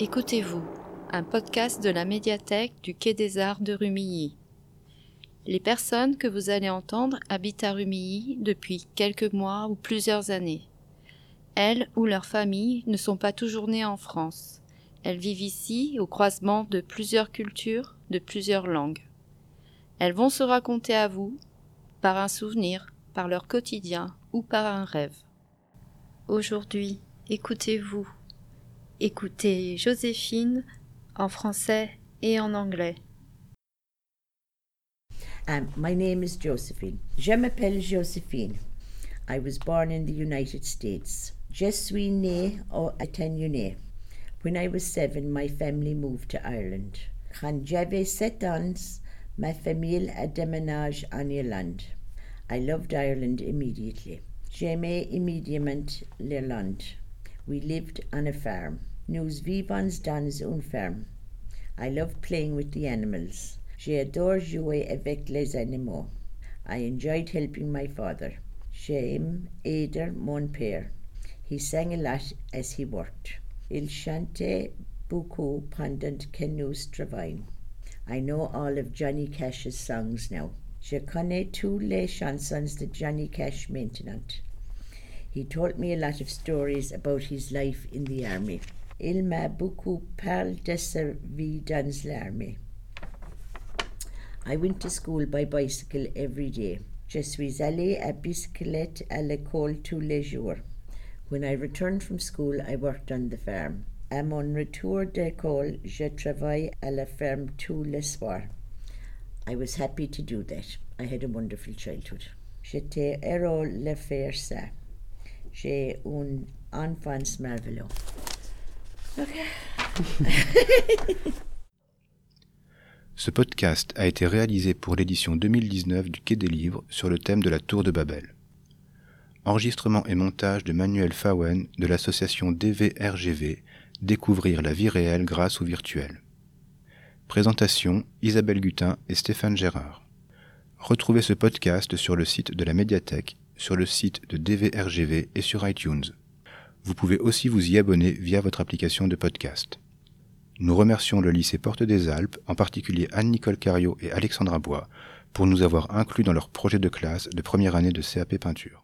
Écoutez-vous, un podcast de la médiathèque du Quai des Arts de Rumilly. Les personnes que vous allez entendre habitent à Rumilly depuis quelques mois ou plusieurs années. Elles ou leurs familles ne sont pas toujours nées en France. Elles vivent ici au croisement de plusieurs cultures, de plusieurs langues. Elles vont se raconter à vous par un souvenir, par leur quotidien ou par un rêve. Aujourd'hui, écoutez-vous. Écoutez Joséphine en français et en anglais. Um, my name is Josephine. Je m'appelle Josephine. I was born in the United States. Je suis née au Athénée. When I was seven, my family moved to Ireland. Quand j'avais sept ans, ma famille a déménagé en Irlande. I loved Ireland immediately. J'aimais immédiatement l'Irlande. We lived on a farm. Nous vivons dans une ferme. I loved playing with the animals. J'adore jouer avec les animaux. I enjoyed helping my father. J'aime aider mon père. He sang a lot as he worked. Il chantait beaucoup pendant que nous travaillions. I know all of Johnny Cash's songs now. Je connais tous les chansons de Johnny Cash maintenant. He told me a lot of stories about his life in the army. Il m'a beaucoup parlé de sa vie dans l'armée. I went to school by bicycle every day. Je suis allé à bicyclette à l'école tous les jours. When I returned from school, I worked on the farm. À mon retour d'école, je travaille à la ferme tous les soirs. I was happy to do that. I had a wonderful childhood. J'étais heureux de faire ça. J'ai une enfance merveilleuse. Ce podcast a été réalisé pour l'édition 2019 du Quai des Livres sur le thème de la Tour de Babel. Enregistrement et montage de Manuel Fawen de l'association DVRGV Découvrir la vie réelle grâce au virtuel. Présentation Isabelle Gutin et Stéphane Gérard. Retrouvez ce podcast sur le site de la médiathèque, sur le site de DVRGV et sur iTunes. Vous pouvez aussi vous y abonner via votre application de podcast. Nous remercions le lycée Porte des Alpes, en particulier Anne-Nicole Cario et Alexandra Bois, pour nous avoir inclus dans leur projet de classe de première année de CAP peinture.